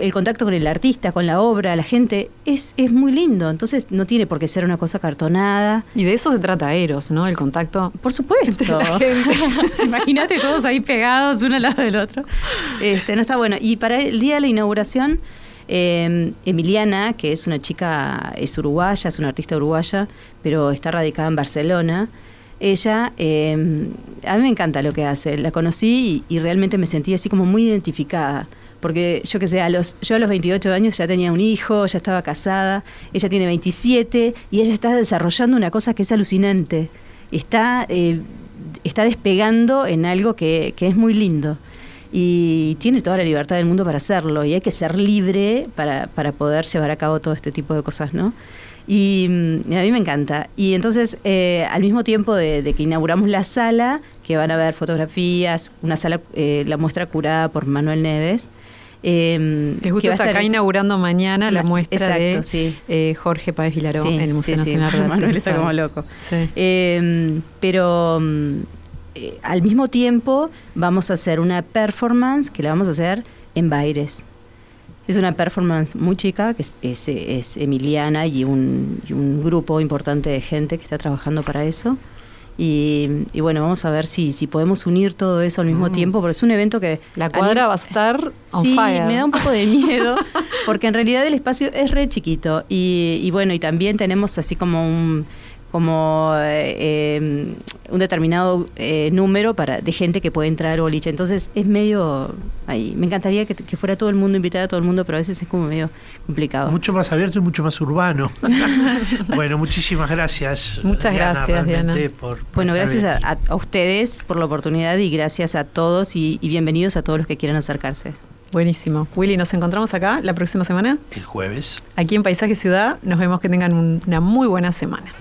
el contacto con el artista, con la obra, la gente, es, es muy lindo. Entonces no tiene por qué ser una cosa cartonada. Y de eso se trata Eros, ¿no? El contacto. Por supuesto. Imagínate todos ahí pegados uno al lado del otro. Este, no está bueno. Y para el día de la inauguración, em, Emiliana, que es una chica, es uruguaya, es una artista uruguaya, pero está radicada en Barcelona ella, em, a mí me encanta lo que hace, la conocí y, realmente me sentí así como muy identificada, porque yo que sé, a los, yo a los 28 años ya tenía un hijo, ya estaba casada, ella tiene 27 y ella está desarrollando una cosa que es alucinante, está, eh, está despegando en algo que, que es muy lindo y tiene toda la libertad del mundo para hacerlo y hay que ser libre para, para poder llevar a cabo todo este tipo de cosas, ¿no? Y, mm, a mí me encanta. Y entonces, eh, al mismo tiempo de, que inauguramos la sala, que van a ver fotografías, una sala, eh, la muestra curada por Manuel Neves. Eh, que justo está acá inaugurando mañana la, muestra de eh, Jorge Páez Vilaró en el Museo Nacional de Manuel está como loco. Em, pero mm, al mismo tiempo vamos a hacer una performance que la vamos a hacer en Baires. Es una performance muy chica, que es, Emiliana y un, grupo importante de gente que está trabajando para eso. Y, bueno, vamos a ver si, si podemos unir todo eso al mismo mm. tiempo, porque es un evento que... La cuadra va a estar on sí, me da un poco de miedo, porque en realidad el espacio es re chiquito. Y, y bueno, y también tenemos así como un como eh, un determinado eh, número para de gente que puede entrar al boliche. Entonces es medio ahí. Me encantaría que, fuera todo el mundo, invitar a todo el mundo, pero a veces es como medio complicado. Mucho más abierto y mucho más urbano. bueno, muchísimas gracias. Muchas gracias, Diana. bueno, gracias a, ustedes por la oportunidad y gracias a todos y, y bienvenidos a todos los que quieran acercarse. Buenísimo. Willy, nos encontramos acá la próxima semana. El jueves. Aquí en Paisaje Ciudad. Nos vemos que tengan una muy buena semana.